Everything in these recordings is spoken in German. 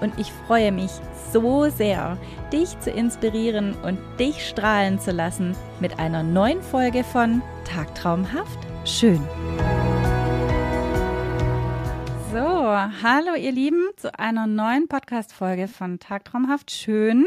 und ich freue mich so sehr, dich zu inspirieren und dich strahlen zu lassen mit einer neuen Folge von Tagtraumhaft schön. So, hallo ihr Lieben zu einer neuen Podcast-Folge von Tagtraumhaft schön.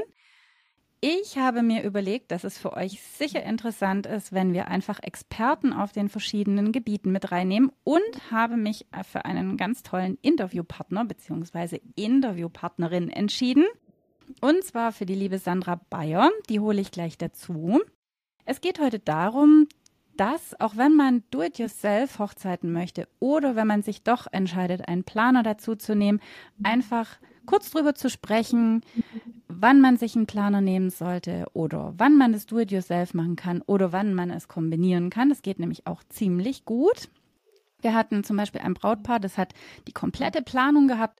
Ich habe mir überlegt, dass es für euch sicher interessant ist, wenn wir einfach Experten auf den verschiedenen Gebieten mit reinnehmen und habe mich für einen ganz tollen Interviewpartner bzw. Interviewpartnerin entschieden. Und zwar für die liebe Sandra Bayer. Die hole ich gleich dazu. Es geht heute darum, dass auch wenn man Do-it-yourself Hochzeiten möchte oder wenn man sich doch entscheidet, einen Planer dazu zu nehmen, einfach kurz drüber zu sprechen, wann man sich einen Planer nehmen sollte oder wann man das Do-it-yourself machen kann oder wann man es kombinieren kann. Das geht nämlich auch ziemlich gut. Wir hatten zum Beispiel ein Brautpaar, das hat die komplette Planung gehabt,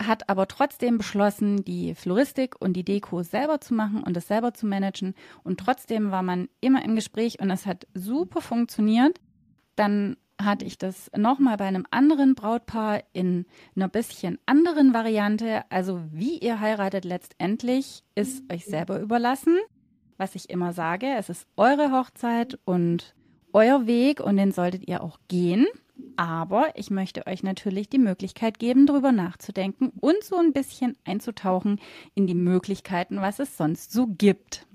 hat aber trotzdem beschlossen, die Floristik und die Deko selber zu machen und das selber zu managen. Und trotzdem war man immer im Gespräch und es hat super funktioniert. Dann hatte ich das nochmal bei einem anderen Brautpaar in einer bisschen anderen Variante. Also wie ihr heiratet letztendlich, ist euch selber überlassen. Was ich immer sage, es ist eure Hochzeit und euer Weg und den solltet ihr auch gehen. Aber ich möchte euch natürlich die Möglichkeit geben, darüber nachzudenken und so ein bisschen einzutauchen in die Möglichkeiten, was es sonst so gibt.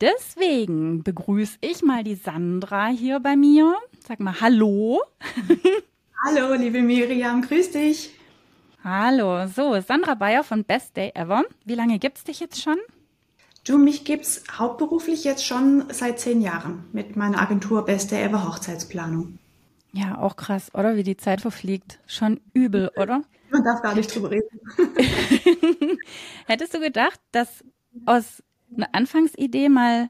Deswegen begrüße ich mal die Sandra hier bei mir. Sag mal Hallo. Hallo, liebe Miriam, grüß dich. Hallo, so, Sandra Bayer von Best Day Ever. Wie lange gibt's dich jetzt schon? Du, mich gibt's hauptberuflich jetzt schon seit zehn Jahren mit meiner Agentur Best Day Ever Hochzeitsplanung. Ja, auch krass, oder? Wie die Zeit verfliegt. Schon übel, oder? Man darf gar nicht drüber reden. Hättest du gedacht, dass aus eine Anfangsidee mal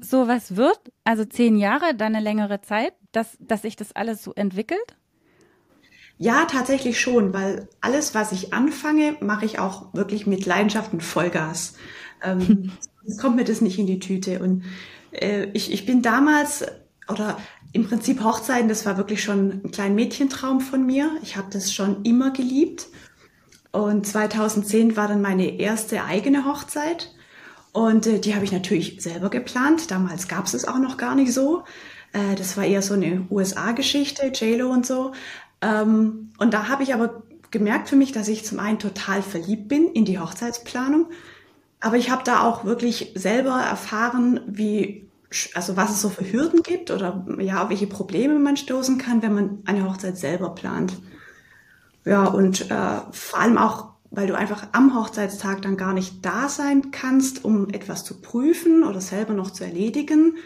sowas wird? Also zehn Jahre, dann eine längere Zeit, dass, dass sich das alles so entwickelt? Ja, tatsächlich schon, weil alles, was ich anfange, mache ich auch wirklich mit Leidenschaft und Vollgas. Ähm, es kommt mir das nicht in die Tüte. Und äh, ich, ich bin damals, oder im Prinzip Hochzeiten, das war wirklich schon ein kleiner Mädchentraum von mir. Ich habe das schon immer geliebt. Und 2010 war dann meine erste eigene Hochzeit. Und äh, die habe ich natürlich selber geplant. Damals gab es es auch noch gar nicht so. Äh, das war eher so eine USA-Geschichte, JLo und so. Ähm, und da habe ich aber gemerkt für mich, dass ich zum einen total verliebt bin in die Hochzeitsplanung. Aber ich habe da auch wirklich selber erfahren, wie, also was es so für Hürden gibt oder ja, welche Probleme man stoßen kann, wenn man eine Hochzeit selber plant. Ja, und äh, vor allem auch weil du einfach am Hochzeitstag dann gar nicht da sein kannst, um etwas zu prüfen oder selber noch zu erledigen.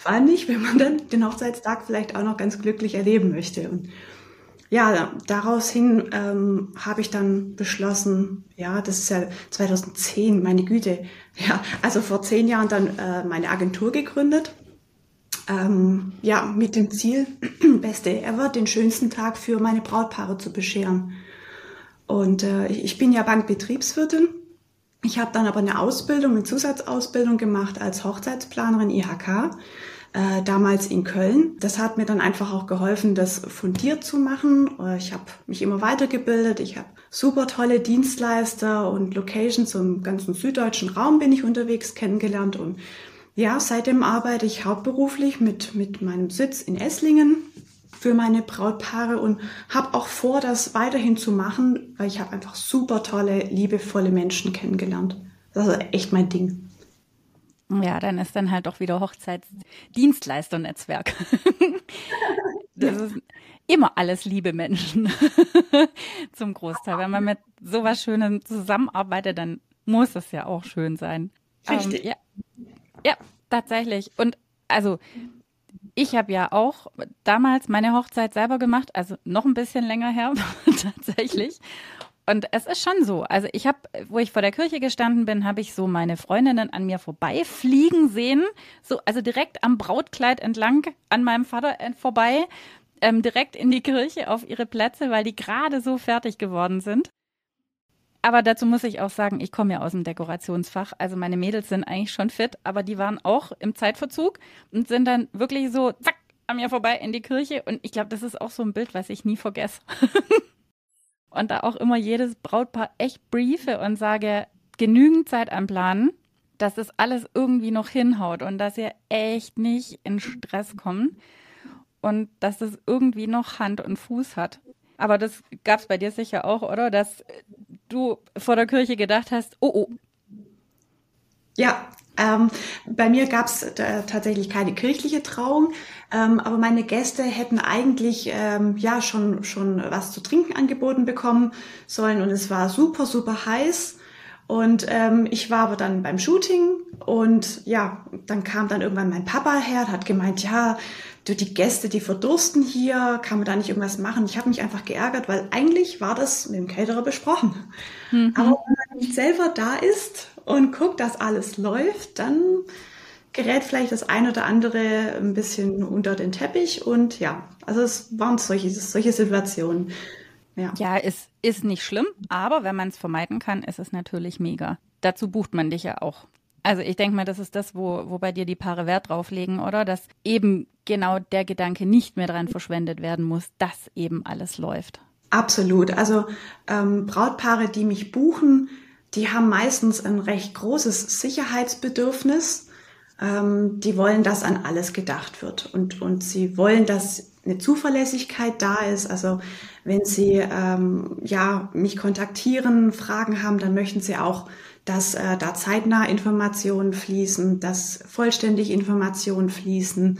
Vor allem nicht, wenn man dann den Hochzeitstag vielleicht auch noch ganz glücklich erleben möchte. Und ja, daraus hin ähm, habe ich dann beschlossen, ja, das ist ja 2010, meine Güte, ja, also vor zehn Jahren dann äh, meine Agentur gegründet. Ähm, ja, mit dem Ziel, beste ever, den schönsten Tag für meine Brautpaare zu bescheren. Und äh, ich bin ja Bankbetriebswirtin. Ich habe dann aber eine Ausbildung, eine Zusatzausbildung gemacht als Hochzeitsplanerin IHK, äh, damals in Köln. Das hat mir dann einfach auch geholfen, das fundiert zu machen. Äh, ich habe mich immer weitergebildet. Ich habe super tolle Dienstleister und Locations im ganzen süddeutschen Raum bin ich unterwegs kennengelernt. Und ja, seitdem arbeite ich hauptberuflich mit, mit meinem Sitz in Esslingen für meine Brautpaare und habe auch vor, das weiterhin zu machen, weil ich habe einfach super tolle, liebevolle Menschen kennengelernt. Das ist echt mein Ding. Ja, dann ist dann halt auch wieder Hochzeitsdienstleisternetzwerk. das ist immer alles liebe Menschen zum Großteil. Wenn man mit sowas Schönem zusammenarbeitet, dann muss es ja auch schön sein. Richtig. Ähm, ja. ja, tatsächlich. Und also ich habe ja auch damals meine Hochzeit selber gemacht, also noch ein bisschen länger her tatsächlich. Und es ist schon so. Also ich habe, wo ich vor der Kirche gestanden bin, habe ich so meine Freundinnen an mir vorbeifliegen sehen. So, also direkt am Brautkleid entlang an meinem Vater vorbei, ähm, direkt in die Kirche auf ihre Plätze, weil die gerade so fertig geworden sind. Aber dazu muss ich auch sagen, ich komme ja aus dem Dekorationsfach. Also meine Mädels sind eigentlich schon fit, aber die waren auch im Zeitverzug und sind dann wirklich so, zack, an mir vorbei in die Kirche. Und ich glaube, das ist auch so ein Bild, was ich nie vergesse. und da auch immer jedes Brautpaar echt briefe und sage, genügend Zeit anplanen, dass das alles irgendwie noch hinhaut und dass ihr echt nicht in Stress kommt und dass das irgendwie noch Hand und Fuß hat. Aber das gab es bei dir sicher auch, oder? Dass du vor der Kirche gedacht hast, oh oh. Ja, ähm, bei mir gab es äh, tatsächlich keine kirchliche Trauung, ähm, aber meine Gäste hätten eigentlich ähm, ja schon schon was zu trinken angeboten bekommen sollen und es war super super heiß und ähm, ich war aber dann beim Shooting und ja dann kam dann irgendwann mein Papa her, hat gemeint ja du die Gäste die verdursten hier, kann man da nicht irgendwas machen? Ich habe mich einfach geärgert, weil eigentlich war das mit dem Caterer besprochen, mhm. aber wenn man nicht selber da ist und guckt, dass alles läuft, dann gerät vielleicht das ein oder andere ein bisschen unter den Teppich und ja, also es waren solche, solche Situationen. Ja, ja ist, ist nicht schlimm, aber wenn man es vermeiden kann, ist es natürlich mega. Dazu bucht man dich ja auch. Also ich denke mal, das ist das, wo, wo bei dir die Paare Wert drauf legen, oder? Dass eben genau der Gedanke nicht mehr dran verschwendet werden muss, dass eben alles läuft. Absolut. Also ähm, Brautpaare, die mich buchen, die haben meistens ein recht großes Sicherheitsbedürfnis. Ähm, die wollen, dass an alles gedacht wird und, und sie wollen, dass eine Zuverlässigkeit da ist. Also wenn sie ähm, ja mich kontaktieren, Fragen haben, dann möchten sie auch, dass äh, da zeitnah Informationen fließen, dass vollständig Informationen fließen.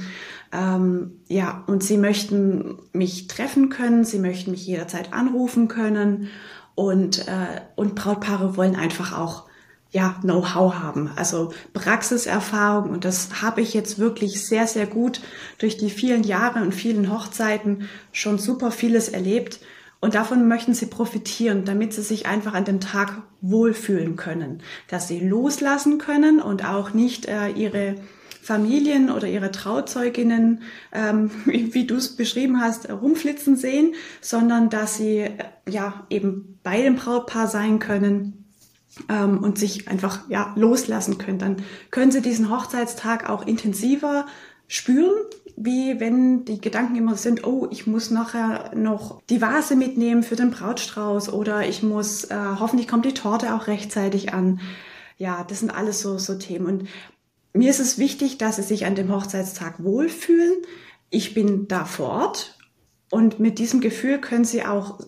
Ähm, ja, und sie möchten mich treffen können, sie möchten mich jederzeit anrufen können und, äh, und Brautpaare wollen einfach auch ja, Know-how haben, also Praxiserfahrung. Und das habe ich jetzt wirklich sehr, sehr gut durch die vielen Jahre und vielen Hochzeiten schon super vieles erlebt. Und davon möchten sie profitieren, damit sie sich einfach an dem Tag wohlfühlen können, dass sie loslassen können und auch nicht äh, ihre Familien oder ihre Trauzeuginnen, ähm, wie, du es beschrieben hast, rumflitzen sehen, sondern dass sie äh, ja eben bei dem Brautpaar sein können ähm, und sich einfach ja loslassen können. Dann können sie diesen Hochzeitstag auch intensiver spüren, wie wenn die Gedanken immer sind, oh, ich muss nachher noch die Vase mitnehmen für den Brautstrauß oder ich muss, äh, hoffentlich kommt die Torte auch rechtzeitig an. Ja, das sind alles so, so Themen. Und mir ist es wichtig, dass sie sich an dem Hochzeitstag wohlfühlen. Ich bin da vor Ort und mit diesem Gefühl können sie auch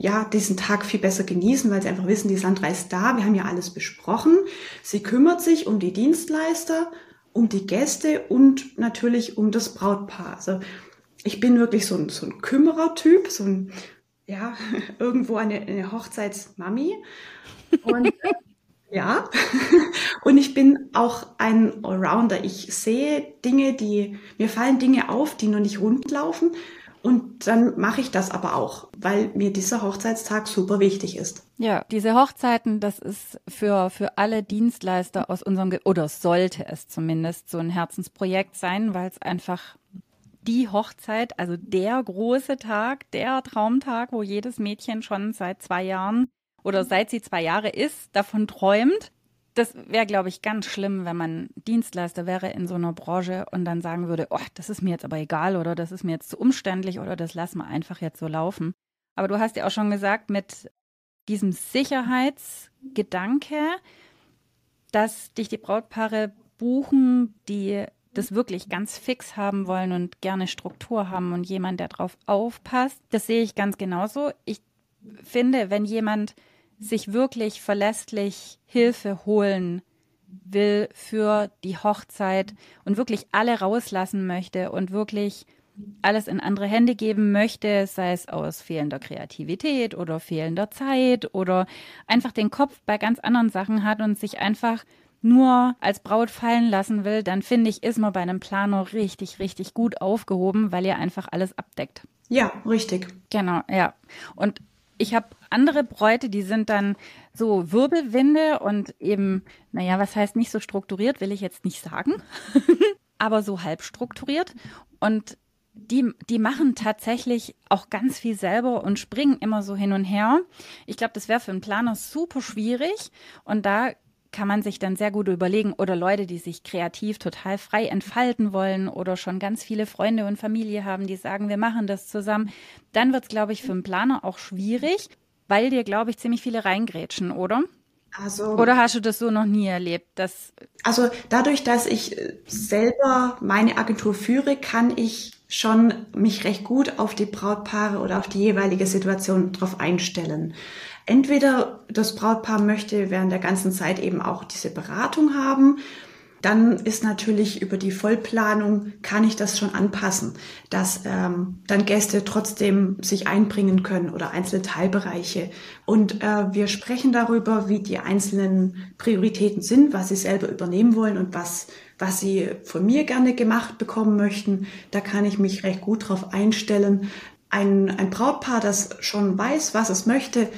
ja, diesen Tag viel besser genießen, weil sie einfach wissen, die Sandra ist da, wir haben ja alles besprochen. Sie kümmert sich um die Dienstleister, um die Gäste und natürlich um das Brautpaar. Also ich bin wirklich so ein, so ein Kümmerertyp, so ein, ja, irgendwo eine, eine Hochzeitsmami. Und ja, und ich bin auch ein Allrounder. Ich sehe Dinge, die, mir fallen Dinge auf, die noch nicht rund laufen. Und dann mache ich das aber auch, weil mir dieser Hochzeitstag super wichtig ist. Ja, diese Hochzeiten, das ist für, für alle Dienstleister aus unserem, Ge oder sollte es zumindest so ein Herzensprojekt sein, weil es einfach die Hochzeit, also der große Tag, der Traumtag, wo jedes Mädchen schon seit zwei Jahren oder seit sie zwei Jahre ist, davon träumt. Das wäre, glaube ich, ganz schlimm, wenn man Dienstleister wäre in so einer Branche und dann sagen würde, oh, das ist mir jetzt aber egal oder das ist mir jetzt zu umständlich oder das lassen wir einfach jetzt so laufen. Aber du hast ja auch schon gesagt, mit diesem Sicherheitsgedanke, dass dich die Brautpaare buchen, die das wirklich ganz fix haben wollen und gerne Struktur haben und jemand, der drauf aufpasst. Das sehe ich ganz genauso. Ich finde, wenn jemand sich wirklich verlässlich Hilfe holen will für die Hochzeit und wirklich alle rauslassen möchte und wirklich alles in andere Hände geben möchte, sei es aus fehlender Kreativität oder fehlender Zeit oder einfach den Kopf bei ganz anderen Sachen hat und sich einfach nur als Braut fallen lassen will, dann finde ich, ist man bei einem Planer richtig, richtig gut aufgehoben, weil ihr einfach alles abdeckt. Ja, richtig. Genau, ja. Und ich habe andere Bräute, die sind dann so Wirbelwinde und eben, naja, was heißt nicht so strukturiert, will ich jetzt nicht sagen, aber so halb strukturiert. Und die, die machen tatsächlich auch ganz viel selber und springen immer so hin und her. Ich glaube, das wäre für einen Planer super schwierig. Und da kann man sich dann sehr gut überlegen oder Leute, die sich kreativ total frei entfalten wollen oder schon ganz viele Freunde und Familie haben, die sagen, wir machen das zusammen, dann wird es, glaube ich, für einen Planer auch schwierig, weil dir, glaube ich, ziemlich viele reingrätschen, oder? Also, Oder hast du das so noch nie erlebt? Dass also dadurch, dass ich selber meine Agentur führe, kann ich schon mich recht gut auf die Brautpaare oder auf die jeweilige Situation drauf einstellen. Entweder das Brautpaar möchte während der ganzen Zeit eben auch diese Beratung haben dann ist natürlich über die Vollplanung kann ich das schon anpassen, dass ähm, dann Gäste trotzdem sich einbringen können oder einzelne Teilbereiche. Und äh, wir sprechen darüber, wie die einzelnen Prioritäten sind, was sie selber übernehmen wollen und was was sie von mir gerne gemacht bekommen möchten. Da kann ich mich recht gut drauf einstellen. Ein, ein Brautpaar, das schon weiß, was es möchte,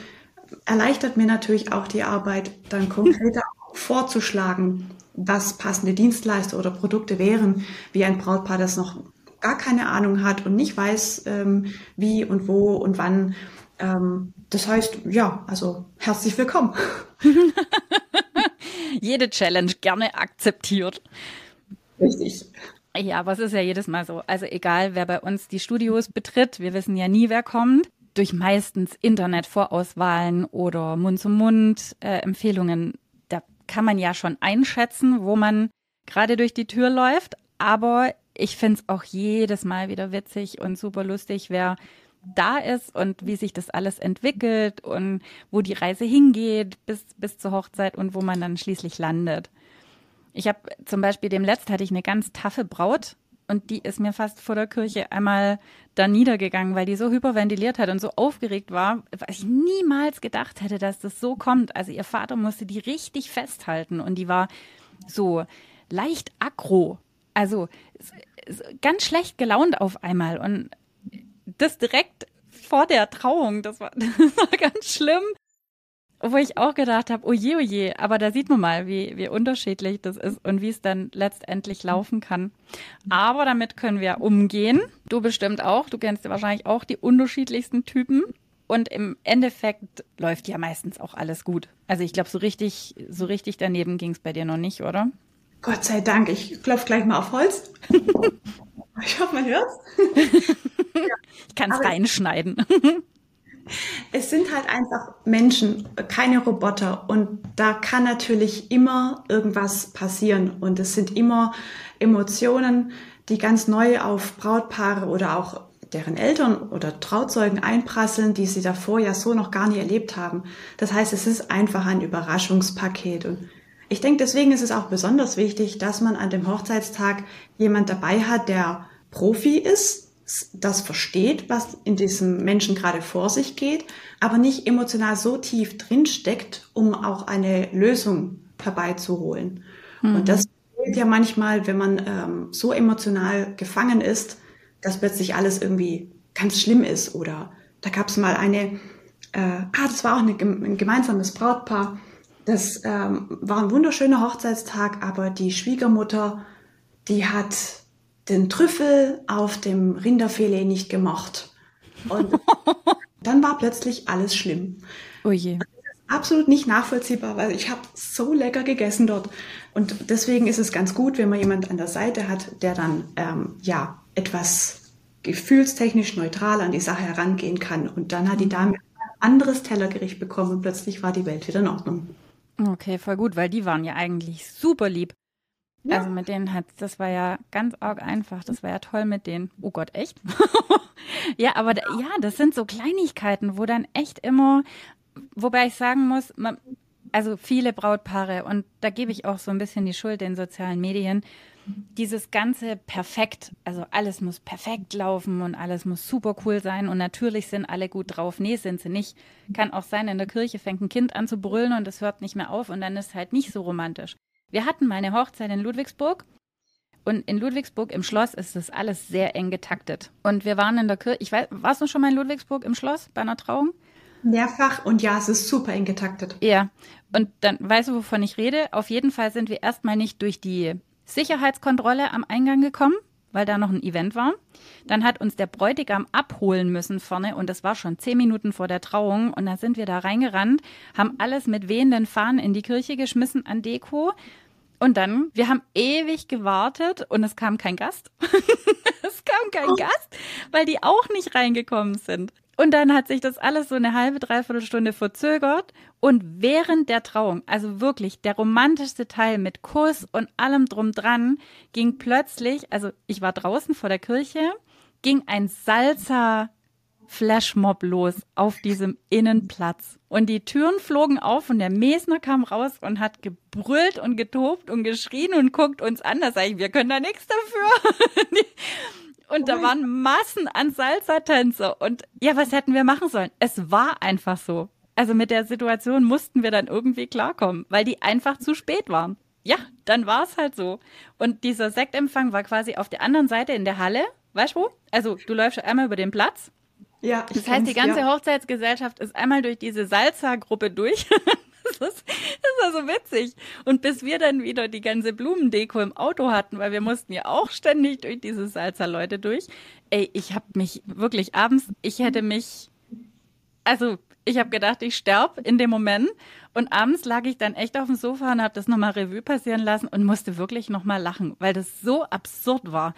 erleichtert mir natürlich auch die Arbeit, dann konkreter vorzuschlagen, was passende Dienstleister oder Produkte wären, wie ein Brautpaar, das noch gar keine Ahnung hat und nicht weiß, ähm, wie und wo und wann. Ähm, das heißt, ja, also herzlich willkommen. Jede Challenge gerne akzeptiert. Richtig. Ja, aber es ist ja jedes Mal so. Also egal, wer bei uns die Studios betritt, wir wissen ja nie, wer kommt. Durch meistens Internetvorauswahlen oder Mund-zu-Mund-Empfehlungen kann man ja schon einschätzen, wo man gerade durch die Tür läuft. Aber ich finde es auch jedes Mal wieder witzig und super lustig, wer da ist und wie sich das alles entwickelt und wo die Reise hingeht bis, bis zur Hochzeit und wo man dann schließlich landet. Ich habe zum Beispiel dem Letzt hatte ich eine ganz taffe Braut und die ist mir fast vor der Kirche einmal da niedergegangen, weil die so hyperventiliert hat und so aufgeregt war, weil ich niemals gedacht hätte, dass das so kommt. Also ihr Vater musste die richtig festhalten und die war so leicht aggro. Also ganz schlecht gelaunt auf einmal und das direkt vor der Trauung, das war, das war ganz schlimm wo ich auch gedacht habe, oje, oje, aber da sieht man mal, wie, wie unterschiedlich das ist und wie es dann letztendlich laufen kann. Aber damit können wir umgehen. Du bestimmt auch, du kennst ja wahrscheinlich auch die unterschiedlichsten Typen. Und im Endeffekt läuft ja meistens auch alles gut. Also ich glaube, so richtig, so richtig daneben ging es bei dir noch nicht, oder? Gott sei Dank, ich klopfe gleich mal auf Holz. ich hoffe, man hört's. ich kann es reinschneiden. Es sind halt einfach Menschen, keine Roboter. Und da kann natürlich immer irgendwas passieren. Und es sind immer Emotionen, die ganz neu auf Brautpaare oder auch deren Eltern oder Trauzeugen einprasseln, die sie davor ja so noch gar nie erlebt haben. Das heißt, es ist einfach ein Überraschungspaket. Und ich denke, deswegen ist es auch besonders wichtig, dass man an dem Hochzeitstag jemand dabei hat, der Profi ist, das versteht, was in diesem Menschen gerade vor sich geht, aber nicht emotional so tief drinsteckt, um auch eine Lösung herbeizuholen. Mhm. Und das fehlt ja manchmal, wenn man ähm, so emotional gefangen ist, dass plötzlich alles irgendwie ganz schlimm ist. Oder da gab es mal eine, äh, ah, das war auch eine, ein gemeinsames Brautpaar. Das ähm, war ein wunderschöner Hochzeitstag, aber die Schwiegermutter, die hat den Trüffel auf dem Rinderfilet nicht gemocht. Und dann war plötzlich alles schlimm. Oh je. Absolut nicht nachvollziehbar, weil ich habe so lecker gegessen dort. Und deswegen ist es ganz gut, wenn man jemand an der Seite hat, der dann ähm, ja etwas gefühlstechnisch neutral an die Sache herangehen kann. Und dann hat die mhm. Dame ein anderes Tellergericht bekommen und plötzlich war die Welt wieder in Ordnung. Okay, voll gut, weil die waren ja eigentlich super lieb. Ja. Also mit denen hat, das war ja ganz arg einfach. Das war ja toll mit denen. Oh Gott, echt? ja, aber da, ja, das sind so Kleinigkeiten, wo dann echt immer, wobei ich sagen muss, man, also viele Brautpaare, und da gebe ich auch so ein bisschen die Schuld den sozialen Medien, dieses ganze perfekt, also alles muss perfekt laufen und alles muss super cool sein und natürlich sind alle gut drauf. Nee, sind sie nicht. Kann auch sein, in der Kirche fängt ein Kind an zu brüllen und es hört nicht mehr auf und dann ist halt nicht so romantisch. Wir hatten meine Hochzeit in Ludwigsburg und in Ludwigsburg im Schloss ist das alles sehr eng getaktet. Und wir waren in der Kirche, ich weiß, warst du schon mal in Ludwigsburg im Schloss bei einer Trauung? Mehrfach und ja, es ist super eng getaktet. Ja, und dann weißt du, wovon ich rede. Auf jeden Fall sind wir erstmal nicht durch die Sicherheitskontrolle am Eingang gekommen, weil da noch ein Event war. Dann hat uns der Bräutigam abholen müssen vorne und das war schon zehn Minuten vor der Trauung. Und da sind wir da reingerannt, haben alles mit wehenden Fahnen in die Kirche geschmissen an Deko. Und dann, wir haben ewig gewartet und es kam kein Gast. es kam kein oh. Gast, weil die auch nicht reingekommen sind. Und dann hat sich das alles so eine halbe, dreiviertel Stunde verzögert. Und während der Trauung, also wirklich der romantischste Teil mit Kuss und allem drum dran, ging plötzlich, also ich war draußen vor der Kirche, ging ein Salsa Flashmob los auf diesem Innenplatz. Und die Türen flogen auf und der Mesner kam raus und hat gebrüllt und getobt und geschrien und guckt uns an. Da sage ich, wir können da nichts dafür. Und da waren Massen an Salsa-Tänzer. Und ja, was hätten wir machen sollen? Es war einfach so. Also mit der Situation mussten wir dann irgendwie klarkommen, weil die einfach zu spät waren. Ja, dann war es halt so. Und dieser Sektempfang war quasi auf der anderen Seite in der Halle. Weißt du wo? Also du läufst einmal über den Platz. Ja. Das heißt, die ganze ja. Hochzeitsgesellschaft ist einmal durch diese Salsa-Gruppe durch. das, ist, das war so witzig. Und bis wir dann wieder die ganze Blumendeko im Auto hatten, weil wir mussten ja auch ständig durch diese Salzer-Leute durch. Ey, ich habe mich wirklich abends, ich hätte mich, also ich habe gedacht, ich sterb in dem Moment. Und abends lag ich dann echt auf dem Sofa und habe das nochmal Revue passieren lassen und musste wirklich nochmal lachen, weil das so absurd war.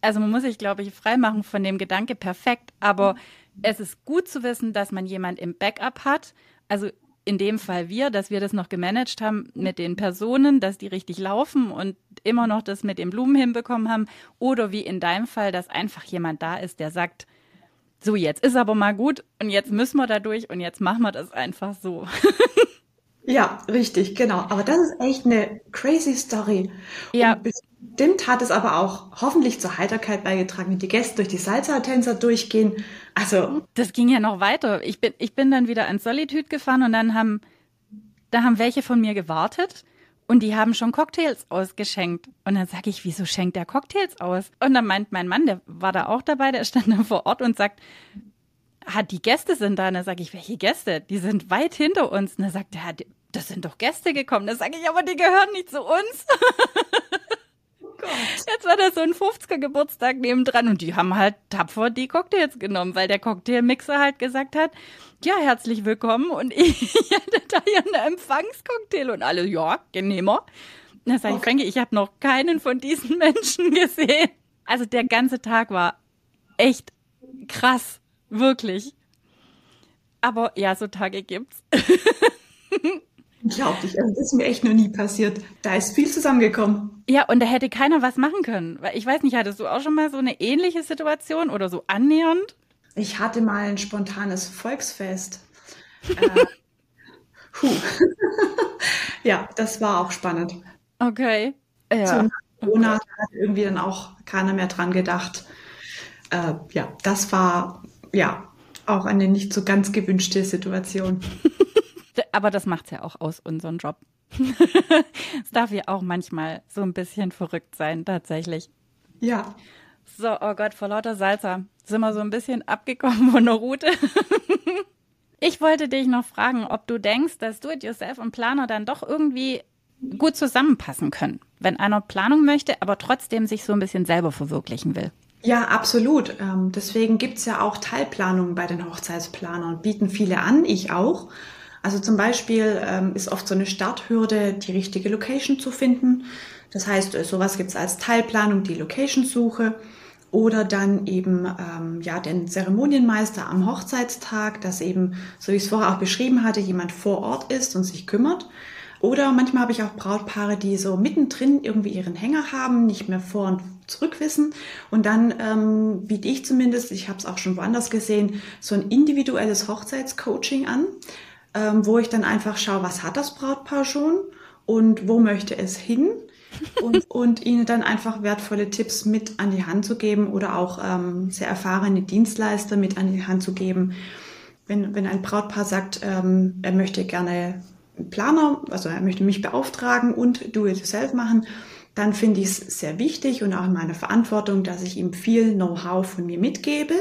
Also man muss sich, glaube ich, freimachen von dem Gedanke perfekt, aber es ist gut zu wissen, dass man jemand im Backup hat. Also in dem Fall wir, dass wir das noch gemanagt haben mit den Personen, dass die richtig laufen und immer noch das mit den Blumen hinbekommen haben. Oder wie in deinem Fall, dass einfach jemand da ist, der sagt, so jetzt ist aber mal gut und jetzt müssen wir da durch und jetzt machen wir das einfach so. ja, richtig, genau. Aber das ist echt eine crazy Story. Ja. Und bestimmt hat es aber auch hoffentlich zur Heiterkeit beigetragen, wenn die Gäste durch die Salsa-Tänzer durchgehen also. Das ging ja noch weiter. Ich bin, ich bin dann wieder ans Solitude gefahren und dann haben, da haben welche von mir gewartet und die haben schon Cocktails ausgeschenkt. Und dann sage ich, wieso schenkt der Cocktails aus? Und dann meint mein Mann, der war da auch dabei, der stand da vor Ort und sagt, hat die Gäste sind da. Und dann sage ich, welche Gäste? Die sind weit hinter uns. Und dann sagt er, das sind doch Gäste gekommen. Dann sage ich, aber die gehören nicht zu uns. Gott. Jetzt war da so ein 50er Geburtstag nebendran und die haben halt tapfer die Cocktails genommen, weil der Cocktailmixer halt gesagt hat, ja, herzlich willkommen und ich hatte da ja einen Empfangscocktail und alle, ja, genehmer. Da sag ich. Frankie, ich habe noch keinen von diesen Menschen gesehen. Also der ganze Tag war echt krass, wirklich. Aber ja, so Tage gibt's. Unglaublich, also das ist mir echt noch nie passiert. Da ist viel zusammengekommen. Ja, und da hätte keiner was machen können. Weil ich weiß nicht, hattest du auch schon mal so eine ähnliche Situation oder so annähernd? Ich hatte mal ein spontanes Volksfest. äh, puh. ja, das war auch spannend. Okay. Ja. So Corona okay. hat irgendwie dann auch keiner mehr dran gedacht. Äh, ja, das war ja auch eine nicht so ganz gewünschte Situation. Aber das macht's ja auch aus, unseren Job. es darf ja auch manchmal so ein bisschen verrückt sein, tatsächlich. Ja. So, oh Gott, vor lauter Salsa sind wir so ein bisschen abgekommen von der Route. ich wollte dich noch fragen, ob du denkst, dass Do-it-yourself und Planer dann doch irgendwie gut zusammenpassen können, wenn einer Planung möchte, aber trotzdem sich so ein bisschen selber verwirklichen will. Ja, absolut. Ähm, deswegen gibt's ja auch Teilplanungen bei den Hochzeitsplanern, bieten viele an, ich auch. Also zum Beispiel ähm, ist oft so eine Starthürde, die richtige Location zu finden. Das heißt, äh, sowas gibt's als Teilplanung, die Location-Suche oder dann eben ähm, ja den Zeremonienmeister am Hochzeitstag, dass eben, so wie ich es vorher auch beschrieben hatte, jemand vor Ort ist und sich kümmert. Oder manchmal habe ich auch Brautpaare, die so mittendrin irgendwie ihren Hänger haben, nicht mehr vor und zurück wissen. Und dann ähm, biete ich zumindest, ich habe es auch schon woanders gesehen, so ein individuelles Hochzeitscoaching an ähm, wo ich dann einfach schaue, was hat das Brautpaar schon und wo möchte es hin und, und ihnen dann einfach wertvolle Tipps mit an die Hand zu geben oder auch ähm, sehr erfahrene Dienstleister mit an die Hand zu geben. Wenn, wenn ein Brautpaar sagt, ähm, er möchte gerne einen Planer, also er möchte mich beauftragen und Do-it-yourself machen, dann finde ich es sehr wichtig und auch in meiner Verantwortung, dass ich ihm viel Know-how von mir mitgebe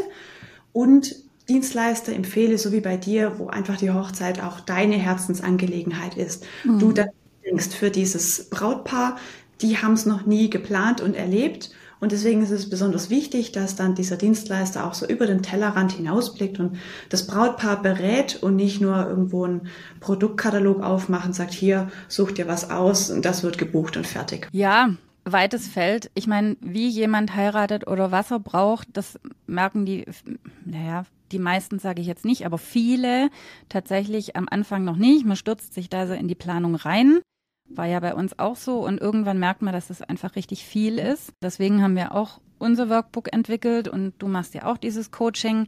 und Dienstleister empfehle, so wie bei dir, wo einfach die Hochzeit auch deine Herzensangelegenheit ist. Mhm. Du dann denkst für dieses Brautpaar, die haben es noch nie geplant und erlebt. Und deswegen ist es besonders wichtig, dass dann dieser Dienstleister auch so über den Tellerrand hinausblickt und das Brautpaar berät und nicht nur irgendwo einen Produktkatalog aufmacht und sagt, hier, such dir was aus und das wird gebucht und fertig. Ja, weites Feld. Ich meine, wie jemand heiratet oder was er braucht, das merken die, naja, die meisten sage ich jetzt nicht, aber viele tatsächlich am Anfang noch nicht. Man stürzt sich da so in die Planung rein. War ja bei uns auch so und irgendwann merkt man, dass es einfach richtig viel ist. Deswegen haben wir auch unser Workbook entwickelt und du machst ja auch dieses Coaching,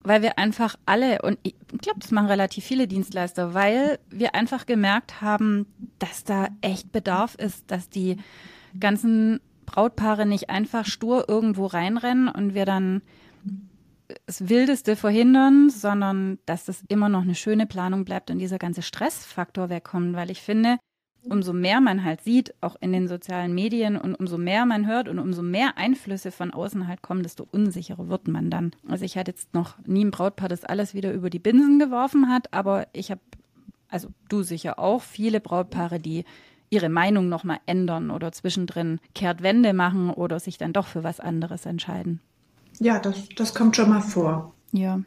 weil wir einfach alle, und ich glaube, das machen relativ viele Dienstleister, weil wir einfach gemerkt haben, dass da echt Bedarf ist, dass die ganzen Brautpaare nicht einfach stur irgendwo reinrennen und wir dann das Wildeste verhindern, sondern dass das immer noch eine schöne Planung bleibt und dieser ganze Stressfaktor wegkommt, weil ich finde, umso mehr man halt sieht, auch in den sozialen Medien und umso mehr man hört und umso mehr Einflüsse von außen halt kommen, desto unsicherer wird man dann. Also ich hatte jetzt noch nie ein Brautpaar, das alles wieder über die Binsen geworfen hat, aber ich habe, also du sicher auch, viele Brautpaare, die ihre Meinung nochmal ändern oder zwischendrin Kehrtwende machen oder sich dann doch für was anderes entscheiden. Ja, das, das kommt schon mal vor. Ja,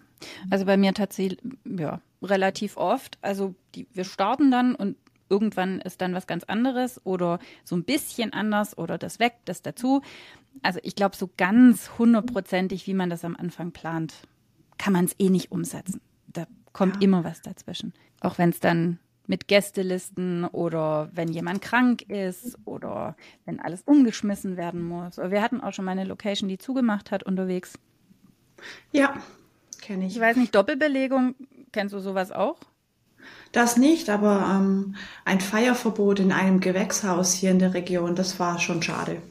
also bei mir tatsächlich, ja, relativ oft. Also die, wir starten dann und irgendwann ist dann was ganz anderes oder so ein bisschen anders oder das weg, das dazu. Also ich glaube, so ganz hundertprozentig, wie man das am Anfang plant, kann man es eh nicht umsetzen. Da kommt ja. immer was dazwischen. Auch wenn es dann mit Gästelisten oder wenn jemand krank ist oder wenn alles umgeschmissen werden muss. Wir hatten auch schon mal eine Location, die zugemacht hat unterwegs. Ja, kenne ich. Ich weiß nicht, Doppelbelegung, kennst du sowas auch? Das nicht, aber ähm, ein Feierverbot in einem Gewächshaus hier in der Region, das war schon schade.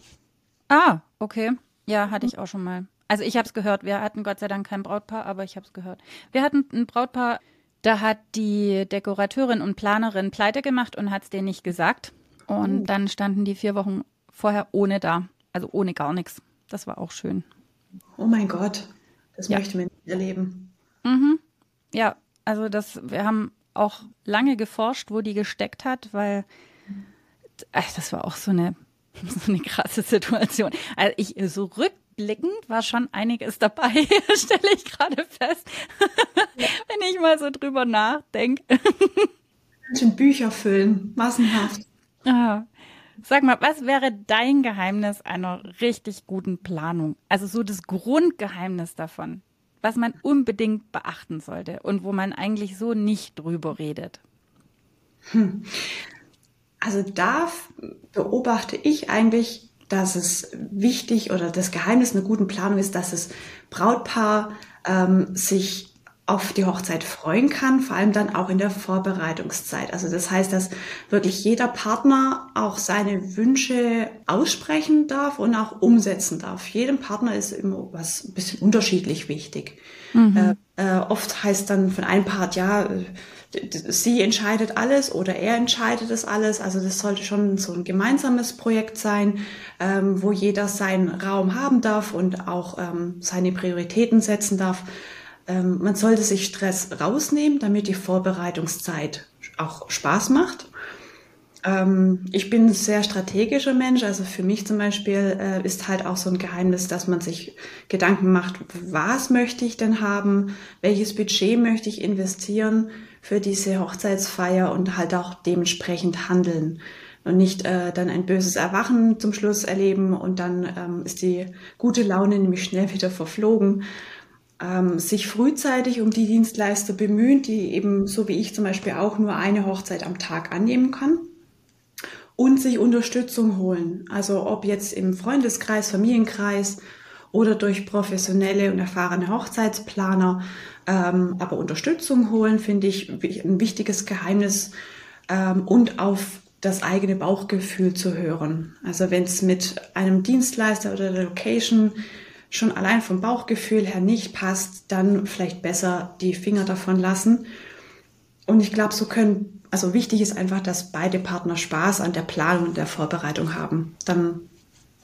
Ah, okay. Ja, hatte ich auch schon mal. Also ich habe es gehört. Wir hatten Gott sei Dank kein Brautpaar, aber ich habe es gehört. Wir hatten ein Brautpaar, da hat die Dekorateurin und Planerin pleite gemacht und hat es denen nicht gesagt. Und oh. dann standen die vier Wochen vorher ohne da. Also ohne gar nichts. Das war auch schön. Oh mein Gott, das ja. möchte man nicht erleben. Mhm. Ja, also das, wir haben auch lange geforscht, wo die gesteckt hat, weil ach, das war auch so eine, so eine krasse Situation. Also ich so rückblickend war schon einiges dabei, stelle ich gerade fest, wenn ich mal so drüber nachdenke. Schon Bücher füllen, massenhaft. Ah. Sag mal, was wäre dein Geheimnis einer richtig guten Planung? Also so das Grundgeheimnis davon was man unbedingt beachten sollte und wo man eigentlich so nicht drüber redet? Hm. Also da beobachte ich eigentlich, dass es wichtig oder das Geheimnis einer guten Planung ist, dass das Brautpaar ähm, sich auf die Hochzeit freuen kann, vor allem dann auch in der Vorbereitungszeit. Also das heißt, dass wirklich jeder Partner auch seine Wünsche aussprechen darf und auch umsetzen darf. Jedem Partner ist immer was ein bisschen unterschiedlich wichtig. Mhm. Äh, äh, oft heißt dann von einem Part, ja, sie entscheidet alles oder er entscheidet das alles. Also das sollte schon so ein gemeinsames Projekt sein, ähm, wo jeder seinen Raum haben darf und auch ähm, seine Prioritäten setzen darf. Ähm, man sollte sich Stress rausnehmen, damit die Vorbereitungszeit auch Spaß macht. Ähm, ich bin ein sehr strategischer Mensch, also für mich zum Beispiel äh, ist halt auch so ein Geheimnis, dass man sich Gedanken macht, was möchte ich denn haben, welches Budget möchte ich investieren für diese Hochzeitsfeier und halt auch dementsprechend handeln und nicht äh, dann ein böses Erwachen zum Schluss erleben und dann ähm, ist die gute Laune nämlich schnell wieder verflogen ähm, sich frühzeitig um die Dienstleister bemühen, die eben so wie ich zum Beispiel auch nur eine Hochzeit am Tag annehmen kann und sich Unterstützung holen. Also ob jetzt im Freundeskreis, Familienkreis oder durch professionelle und erfahrene Hochzeitsplaner, ähm, aber Unterstützung holen, finde ich ein wichtiges Geheimnis ähm, und auf das eigene Bauchgefühl zu hören. Also wenn es mit einem Dienstleister oder der Location schon allein vom Bauchgefühl her nicht passt, dann vielleicht besser die Finger davon lassen. Und ich glaube, so können, also wichtig ist einfach, dass beide Partner Spaß an der Planung und der Vorbereitung haben. Dann,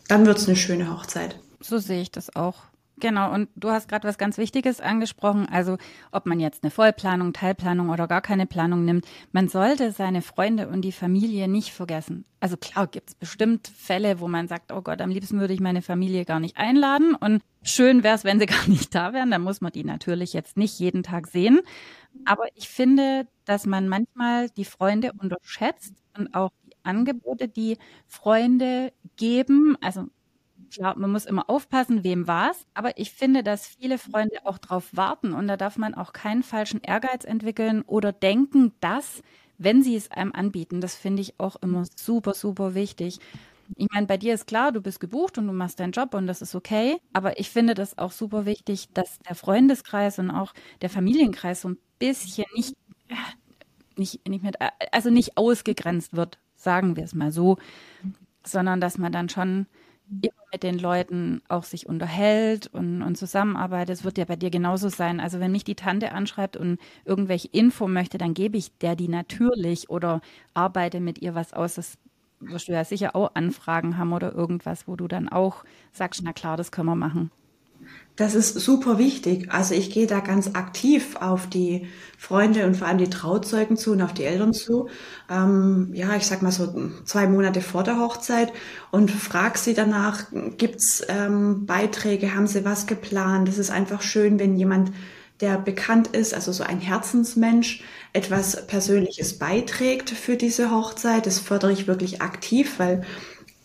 dann wird es eine schöne Hochzeit. So sehe ich das auch. Genau, und du hast gerade was ganz Wichtiges angesprochen. Also, ob man jetzt eine Vollplanung, Teilplanung oder gar keine Planung nimmt, man sollte seine Freunde und die Familie nicht vergessen. Also klar gibt es bestimmt Fälle, wo man sagt, oh Gott, am liebsten würde ich meine Familie gar nicht einladen. Und schön wäre es, wenn sie gar nicht da wären. Dann muss man die natürlich jetzt nicht jeden Tag sehen. Aber ich finde, dass man manchmal die Freunde unterschätzt und auch die Angebote, die Freunde geben. Also Klar, man muss immer aufpassen, wem war's. Aber ich finde, dass viele Freunde auch drauf warten und da darf man auch keinen falschen Ehrgeiz entwickeln oder denken, dass, wenn sie es einem anbieten, das finde ich auch immer super, super wichtig. Ich meine, bei dir ist klar, du bist gebucht und du machst deinen Job und das ist okay. Aber ich finde das auch super wichtig, dass der Freundeskreis und auch der Familienkreis so ein bisschen nicht, nicht, nicht mit, also nicht ausgegrenzt wird, sagen wir es mal so, sondern dass man dann schon immer mit den Leuten auch sich unterhält und, und zusammenarbeitet. Es wird ja bei dir genauso sein. Also wenn mich die Tante anschreibt und irgendwelche Info möchte, dann gebe ich der die natürlich oder arbeite mit ihr was aus. Das wirst du ja sicher auch Anfragen haben oder irgendwas, wo du dann auch sagst, na klar, das können wir machen. Das ist super wichtig. Also ich gehe da ganz aktiv auf die Freunde und vor allem die Trauzeugen zu und auf die Eltern zu. Ähm, ja, ich sag mal so zwei Monate vor der Hochzeit und frage sie danach, gibt's ähm, Beiträge, haben sie was geplant? Das ist einfach schön, wenn jemand, der bekannt ist, also so ein Herzensmensch, etwas Persönliches beiträgt für diese Hochzeit. Das fördere ich wirklich aktiv, weil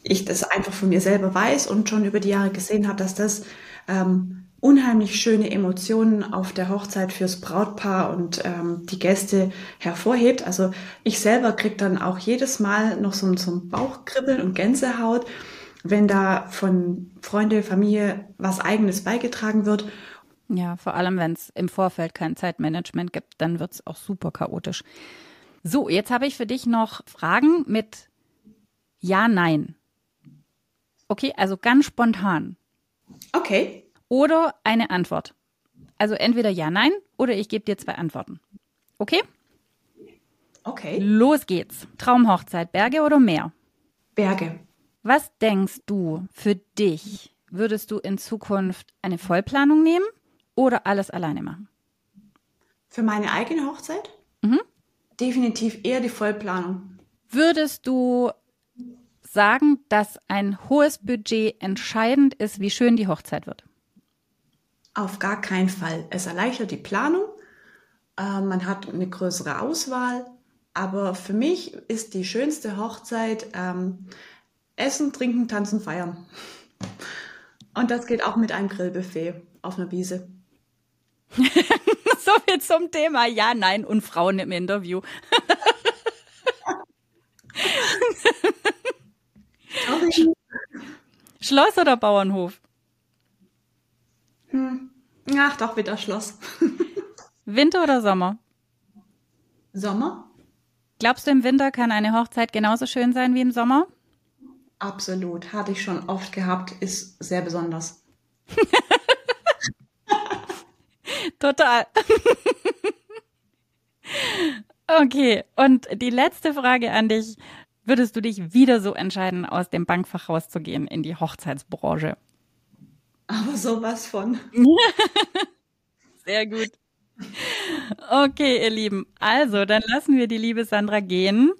ich das einfach von mir selber weiß und schon über die Jahre gesehen habe, dass das ähm, unheimlich schöne Emotionen auf der Hochzeit fürs Brautpaar und ähm, die Gäste hervorhebt. Also ich selber kriege dann auch jedes Mal noch so, so ein Bauchkribbeln und Gänsehaut, wenn da von Freunde, Familie was eigenes beigetragen wird. Ja, vor allem, wenn es im Vorfeld kein Zeitmanagement gibt, dann wird es auch super chaotisch. So, jetzt habe ich für dich noch Fragen mit Ja, Nein. Okay, also ganz spontan. Okay. Oder eine Antwort. Also entweder ja, nein oder ich gebe dir zwei Antworten. Okay? Okay. Los geht's. Traumhochzeit, Berge oder Meer? Berge. Was denkst du für dich? Würdest du in Zukunft eine Vollplanung nehmen oder alles alleine machen? Für meine eigene Hochzeit? Mhm. Definitiv eher die Vollplanung. Würdest du sagen, dass ein hohes Budget entscheidend ist, wie schön die Hochzeit wird? Auf gar keinen Fall. Es erleichtert die Planung. Äh, man hat eine größere Auswahl. Aber für mich ist die schönste Hochzeit ähm, Essen, Trinken, Tanzen, Feiern. Und das geht auch mit einem Grillbuffet auf einer Wiese. so viel zum Thema Ja, Nein und Frauen im Interview. Schloss oder Bauernhof? Hm. Ach, doch wieder Schloss. Winter oder Sommer? Sommer. Glaubst du, im Winter kann eine Hochzeit genauso schön sein wie im Sommer? Absolut. Hatte ich schon oft gehabt, ist sehr besonders. Total. okay, und die letzte Frage an dich. Würdest du dich wieder so entscheiden, aus dem Bankfach rauszugehen in die Hochzeitsbranche? Aber sowas von. Sehr gut. Okay, ihr Lieben. Also, dann lassen wir die liebe Sandra gehen.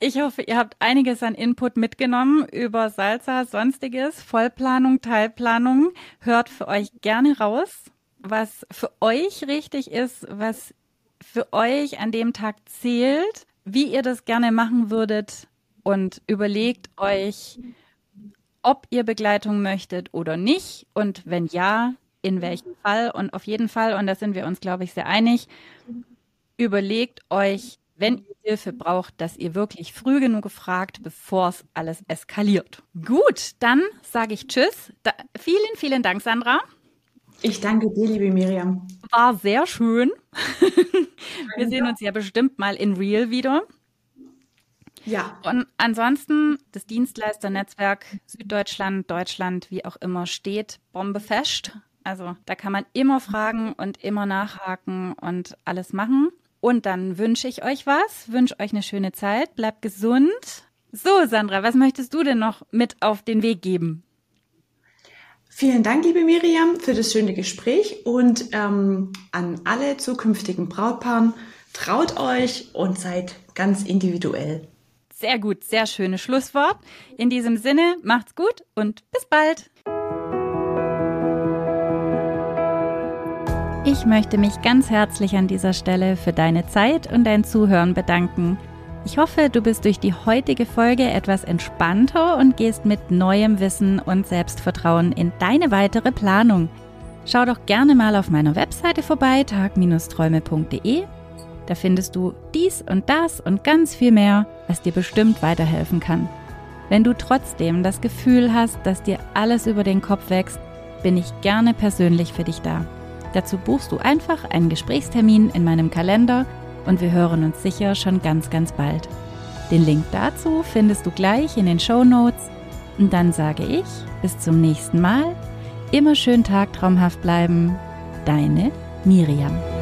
Ich hoffe, ihr habt einiges an Input mitgenommen über Salsa, sonstiges, Vollplanung, Teilplanung. Hört für euch gerne raus, was für euch richtig ist, was für euch an dem Tag zählt, wie ihr das gerne machen würdet und überlegt euch, ob ihr Begleitung möchtet oder nicht und wenn ja, in welchem Fall und auf jeden Fall, und da sind wir uns, glaube ich, sehr einig, überlegt euch, wenn ihr Hilfe braucht, dass ihr wirklich früh genug fragt, bevor es alles eskaliert. Gut, dann sage ich Tschüss. Da, vielen, vielen Dank, Sandra. Ich danke dir, liebe Miriam. War sehr schön. wir sehen uns ja bestimmt mal in Real wieder. Ja. Und ansonsten das Dienstleisternetzwerk Süddeutschland, Deutschland, wie auch immer steht, bombefest. Also da kann man immer fragen und immer nachhaken und alles machen. Und dann wünsche ich euch was, wünsche euch eine schöne Zeit, bleibt gesund. So, Sandra, was möchtest du denn noch mit auf den Weg geben? Vielen Dank, liebe Miriam, für das schöne Gespräch und ähm, an alle zukünftigen Brautpaaren, traut euch und seid ganz individuell. Sehr gut, sehr schönes Schlusswort. In diesem Sinne, macht's gut und bis bald. Ich möchte mich ganz herzlich an dieser Stelle für deine Zeit und dein Zuhören bedanken. Ich hoffe, du bist durch die heutige Folge etwas entspannter und gehst mit neuem Wissen und Selbstvertrauen in deine weitere Planung. Schau doch gerne mal auf meiner Webseite vorbei, tag-träume.de. Da findest du dies und das und ganz viel mehr, was dir bestimmt weiterhelfen kann. Wenn du trotzdem das Gefühl hast, dass dir alles über den Kopf wächst, bin ich gerne persönlich für dich da. Dazu buchst du einfach einen Gesprächstermin in meinem Kalender und wir hören uns sicher schon ganz, ganz bald. Den Link dazu findest du gleich in den Show Notes. Und dann sage ich, bis zum nächsten Mal, immer schön tagtraumhaft bleiben. Deine Miriam.